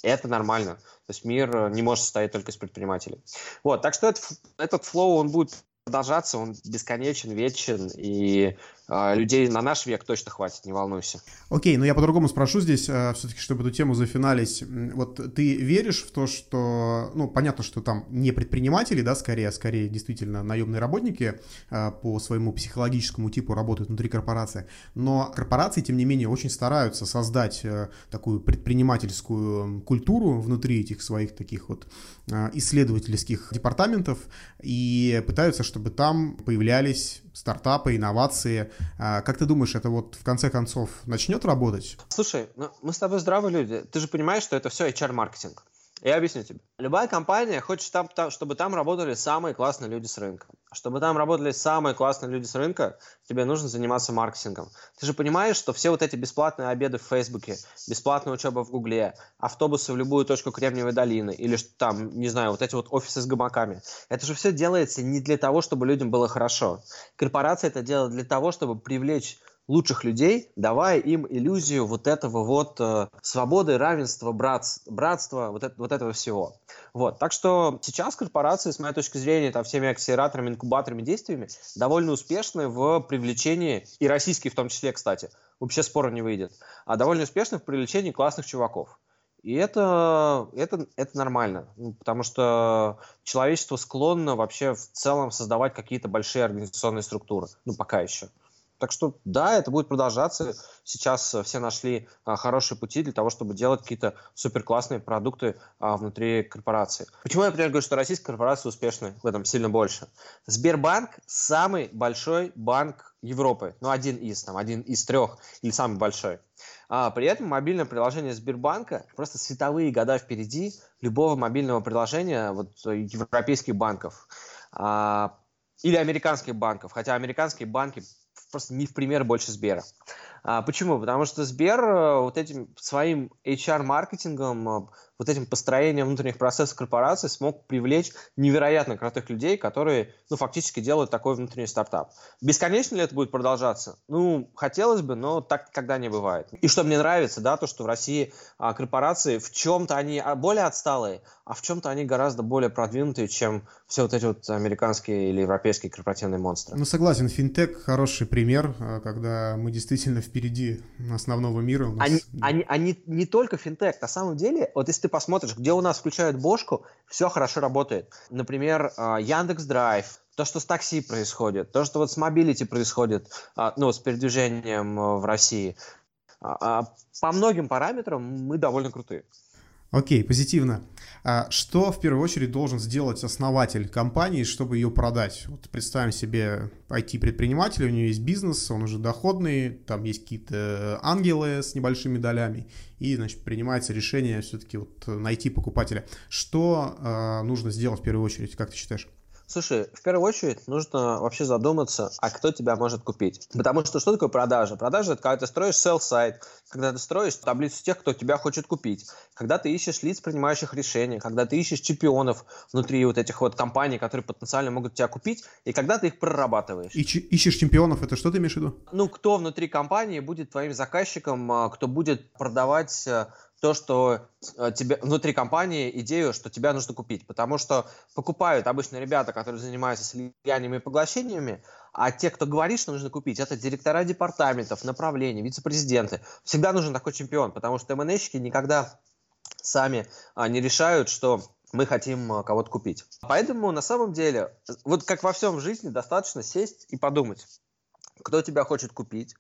это нормально. То есть мир э, не может состоять только из предпринимателей. Вот, так что этот, этот флоу, он будет продолжаться, он бесконечен, вечен, и людей на наш век точно хватит, не волнуйся. Окей, но я по-другому спрошу здесь, э, все-таки, чтобы эту тему зафиналить. Вот ты веришь в то, что, ну, понятно, что там не предприниматели, да, скорее, а скорее действительно наемные работники э, по своему психологическому типу работают внутри корпорации, но корпорации, тем не менее, очень стараются создать э, такую предпринимательскую культуру внутри этих своих таких вот исследовательских департаментов и пытаются чтобы там появлялись стартапы, инновации. А, как ты думаешь, это вот в конце концов начнет работать? Слушай, ну, мы с тобой здравые люди. Ты же понимаешь, что это все HR-маркетинг. Я объясню тебе. Любая компания хочет, там, чтобы там работали самые классные люди с рынка. Чтобы там работали самые классные люди с рынка, тебе нужно заниматься маркетингом. Ты же понимаешь, что все вот эти бесплатные обеды в Фейсбуке, бесплатная учеба в Гугле, автобусы в любую точку Кремниевой долины или там, не знаю, вот эти вот офисы с гамаками, это же все делается не для того, чтобы людям было хорошо. Корпорация это делает для того, чтобы привлечь лучших людей, давая им иллюзию вот этого вот э, свободы, равенства, братс, братства, вот, это, вот этого всего. Вот. Так что сейчас корпорации, с моей точки зрения, там, всеми акселераторами, инкубаторами, действиями довольно успешны в привлечении, и российские в том числе, кстати, вообще спора не выйдет, а довольно успешны в привлечении классных чуваков. И это, это, это нормально, ну, потому что человечество склонно вообще в целом создавать какие-то большие организационные структуры. Ну, пока еще. Так что да, это будет продолжаться. Сейчас все нашли а, хорошие пути для того, чтобы делать какие-то супер классные продукты а, внутри корпорации. Почему я, например, говорю, что российские корпорации успешны в этом сильно больше? Сбербанк самый большой банк Европы. Ну, один из, там, один из трех или самый большой. А при этом мобильное приложение Сбербанка просто световые года впереди любого мобильного приложения вот, европейских банков. А, или американских банков, хотя американские банки просто не в пример больше Сбера. А, почему? Потому что Сбер э, вот этим своим HR-маркетингом, э, вот этим построением внутренних процессов корпорации смог привлечь невероятно крутых людей, которые, ну, фактически делают такой внутренний стартап. Бесконечно ли это будет продолжаться? Ну, хотелось бы, но так никогда не бывает. И что мне нравится, да, то, что в России а, корпорации в чем-то они а, более отсталые, а в чем-то они гораздо более продвинутые, чем все вот эти вот американские или европейские корпоративные монстры. Ну, согласен, финтех хороший пример, э, когда мы действительно впереди основного мира. Нас... они, они, они не только финтех. На самом деле, вот если ты посмотришь, где у нас включают бошку, все хорошо работает. Например, а, Яндекс Драйв, то, что с такси происходит, то, что вот с mobility происходит, а, ну, с передвижением э, в России. А, по многим параметрам мы довольно крутые. Окей, позитивно. А что в первую очередь должен сделать основатель компании, чтобы ее продать? Вот представим себе IT-предпринимателя, у него есть бизнес, он уже доходный, там есть какие-то ангелы с небольшими долями, и, значит, принимается решение все-таки вот найти покупателя. Что э, нужно сделать в первую очередь, как ты считаешь? Слушай, в первую очередь нужно вообще задуматься, а кто тебя может купить. Потому что что такое продажа? Продажа – это когда ты строишь sell-сайт, когда ты строишь таблицу тех, кто тебя хочет купить, когда ты ищешь лиц, принимающих решения, когда ты ищешь чемпионов внутри вот этих вот компаний, которые потенциально могут тебя купить, и когда ты их прорабатываешь. И ищешь чемпионов, это что ты имеешь в виду? Ну, кто внутри компании будет твоим заказчиком, а, кто будет продавать а, то, что э, тебе внутри компании идею, что тебя нужно купить. Потому что покупают обычно ребята, которые занимаются слияниями и поглощениями, а те, кто говорит, что нужно купить, это директора департаментов, направлений, вице-президенты. Всегда нужен такой чемпион, потому что МНЭщики никогда сами а, не решают, что мы хотим а, кого-то купить. Поэтому на самом деле, вот как во всем в жизни, достаточно сесть и подумать, кто тебя хочет купить,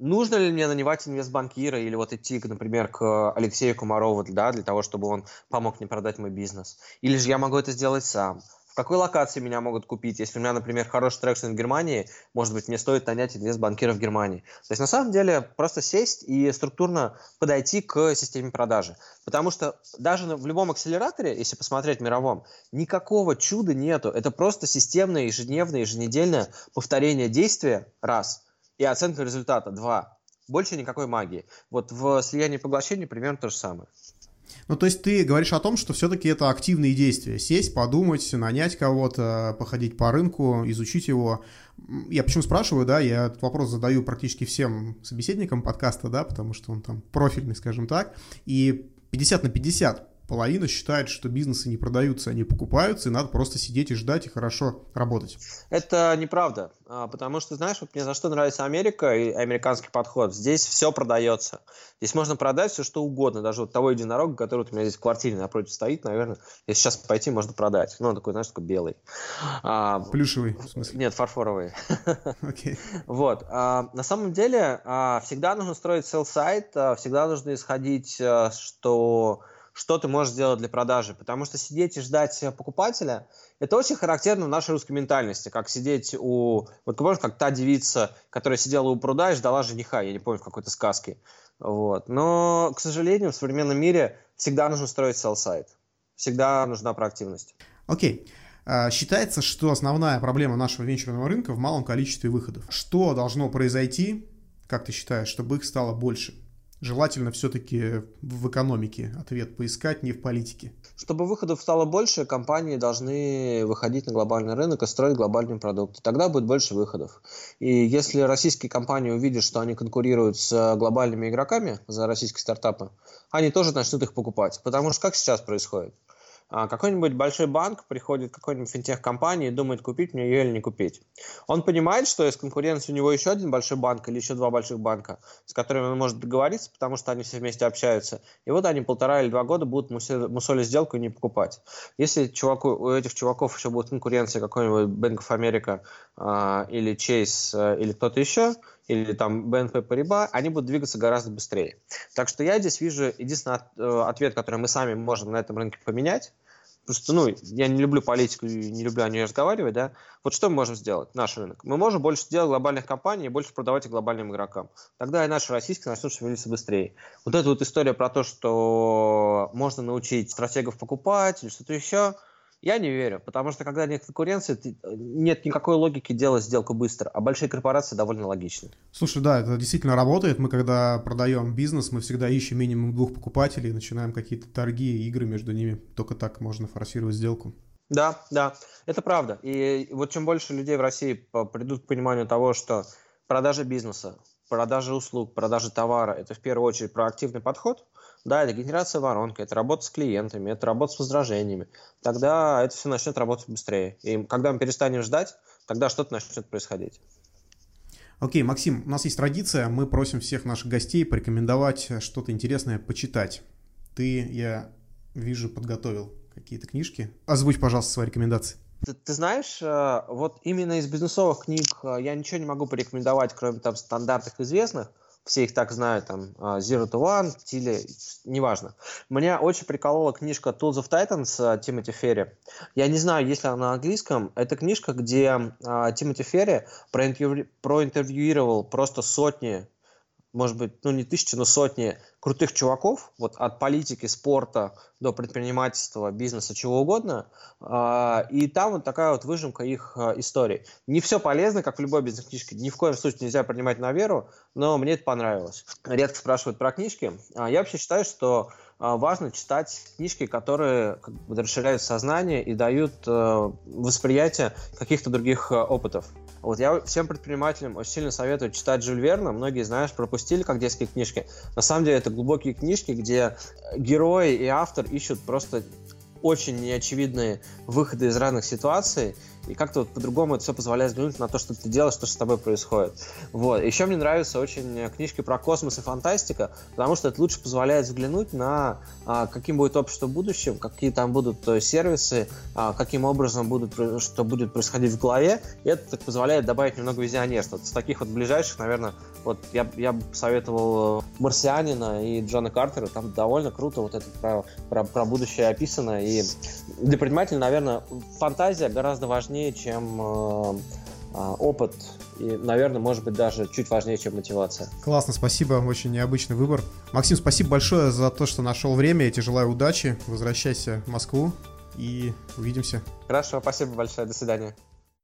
нужно ли мне нанимать инвестбанкира или вот идти, например, к Алексею Комарову, да, для того, чтобы он помог мне продать мой бизнес? Или же я могу это сделать сам? В какой локации меня могут купить? Если у меня, например, хороший traction в Германии, может быть, мне стоит нанять инвестбанкира в Германии. То есть, на самом деле, просто сесть и структурно подойти к системе продажи. Потому что даже в любом акселераторе, если посмотреть мировом, никакого чуда нету. Это просто системное, ежедневное, еженедельное повторение действия, раз – и оценка результата 2. Больше никакой магии. Вот в слиянии и поглощении примерно то же самое. Ну, то есть ты говоришь о том, что все-таки это активные действия. Сесть, подумать, нанять кого-то, походить по рынку, изучить его. Я почему спрашиваю, да, я этот вопрос задаю практически всем собеседникам подкаста, да, потому что он там профильный, скажем так. И 50 на 50 половина считает, что бизнесы не продаются, они покупаются, и надо просто сидеть и ждать и хорошо работать. Это неправда, а, потому что, знаешь, вот мне за что нравится Америка и американский подход. Здесь все продается. Здесь можно продать все, что угодно. Даже вот того единорога, который вот у меня здесь в квартире напротив стоит, наверное, если сейчас пойти, можно продать. Ну, он такой, знаешь, такой белый. А, Плюшевый, в смысле? Нет, фарфоровый. *laughs* Okay. Вот. А, на самом деле, всегда нужно строить sell-сайт, всегда нужно исходить, что что ты можешь сделать для продажи. Потому что сидеть и ждать покупателя, это очень характерно в нашей русской ментальности, как сидеть у... Вот помнишь, как та девица, которая сидела у пруда и ждала жениха, я не помню, в какой-то сказке. Вот. Но, к сожалению, в современном мире всегда нужно строить селл-сайт. Всегда нужна проактивность. Окей. Okay. А, считается, что основная проблема нашего венчурного рынка в малом количестве выходов. Что должно произойти, как ты считаешь, чтобы их стало больше? Желательно все-таки в экономике ответ поискать, не в политике. Чтобы выходов стало больше, компании должны выходить на глобальный рынок и строить глобальные продукты. Тогда будет больше выходов. И если российские компании увидят, что они конкурируют с глобальными игроками за российские стартапы, они тоже начнут их покупать. Потому что как сейчас происходит? А, какой-нибудь большой банк приходит к какой-нибудь финтех-компании и думает, купить мне ее или не купить. Он понимает, что из конкуренции у него еще один большой банк или еще два больших банка, с которыми он может договориться, потому что они все вместе общаются. И вот они полтора или два года будут мусолить сделку и не покупать. Если чуваку, у этих чуваков еще будет конкуренция какой-нибудь Bank of America э, или Chase э, или кто-то еще, или там BNP Paribas, они будут двигаться гораздо быстрее. Так что я здесь вижу единственный э, ответ, который мы сами можем на этом рынке поменять, что, ну, я не люблю политику и не люблю о ней разговаривать, да. Вот что мы можем сделать, наш рынок? Мы можем больше делать глобальных компаний и больше продавать их глобальным игрокам. Тогда и наши российские начнут шевелиться быстрее. Вот эта вот история про то, что можно научить стратегов покупать или что-то еще – я не верю, потому что когда нет конкуренции, ты, нет никакой логики делать сделку быстро, а большие корпорации довольно логичны. Слушай, да, это действительно работает. Мы когда продаем бизнес, мы всегда ищем минимум двух покупателей, начинаем какие-то торги игры между ними. Только так можно форсировать сделку. Да, да, это правда. И вот чем больше людей в России придут к пониманию того, что продажа бизнеса, продажа услуг, продажа товара – это в первую очередь проактивный подход – да, это генерация воронки, это работа с клиентами, это работа с возражениями. Тогда это все начнет работать быстрее. И когда мы перестанем ждать, тогда что-то начнет происходить. Окей, Максим, у нас есть традиция, мы просим всех наших гостей порекомендовать что-то интересное почитать. Ты, я вижу, подготовил какие-то книжки. Озвучь, пожалуйста, свои рекомендации. Ты, ты знаешь, э, вот именно из бизнесовых книг э, я ничего не могу порекомендовать, кроме там стандартных известных. Все их так знают, там, э, Zero to One, Тили, неважно. Меня очень приколола книжка Tools of Titans Тимоти Ферри. Я не знаю, есть ли она на английском. Это книжка, где Тимоти Ферри проинтервьюировал просто сотни может быть, ну не тысячи, но сотни крутых чуваков, вот от политики, спорта до предпринимательства, бизнеса, чего угодно. А, и там вот такая вот выжимка их а, истории. Не все полезно, как в любой бизнес-книжке. Ни в коем случае нельзя принимать на веру, но мне это понравилось. Редко спрашивают про книжки. А, я вообще считаю, что важно читать книжки, которые как бы, расширяют сознание и дают восприятие каких-то других опытов. Вот я всем предпринимателям очень сильно советую читать Жюль Верна. Многие, знаешь, пропустили как детские книжки. На самом деле это глубокие книжки, где герои и автор ищут просто очень неочевидные выходы из разных ситуаций, и как-то вот по-другому это все позволяет взглянуть на то, что ты делаешь, что с тобой происходит. Вот. Еще мне нравятся очень книжки про космос и фантастика, потому что это лучше позволяет взглянуть на а, каким будет общество в будущем, какие там будут э, сервисы, а, каким образом будут, что будет происходить в голове, и это так позволяет добавить немного визионерства. С таких вот ближайших, наверное, вот я, я бы советовал «Марсианина» и Джона Картера, там довольно круто вот это про, про, про будущее описано, и для предпринимателя, наверное, фантазия гораздо важнее, чем э, э, опыт и, наверное, может быть, даже чуть важнее, чем мотивация. Классно, спасибо, очень необычный выбор. Максим, спасибо большое за то, что нашел время, я тебе желаю удачи, возвращайся в Москву и увидимся. Хорошо, спасибо большое, до свидания.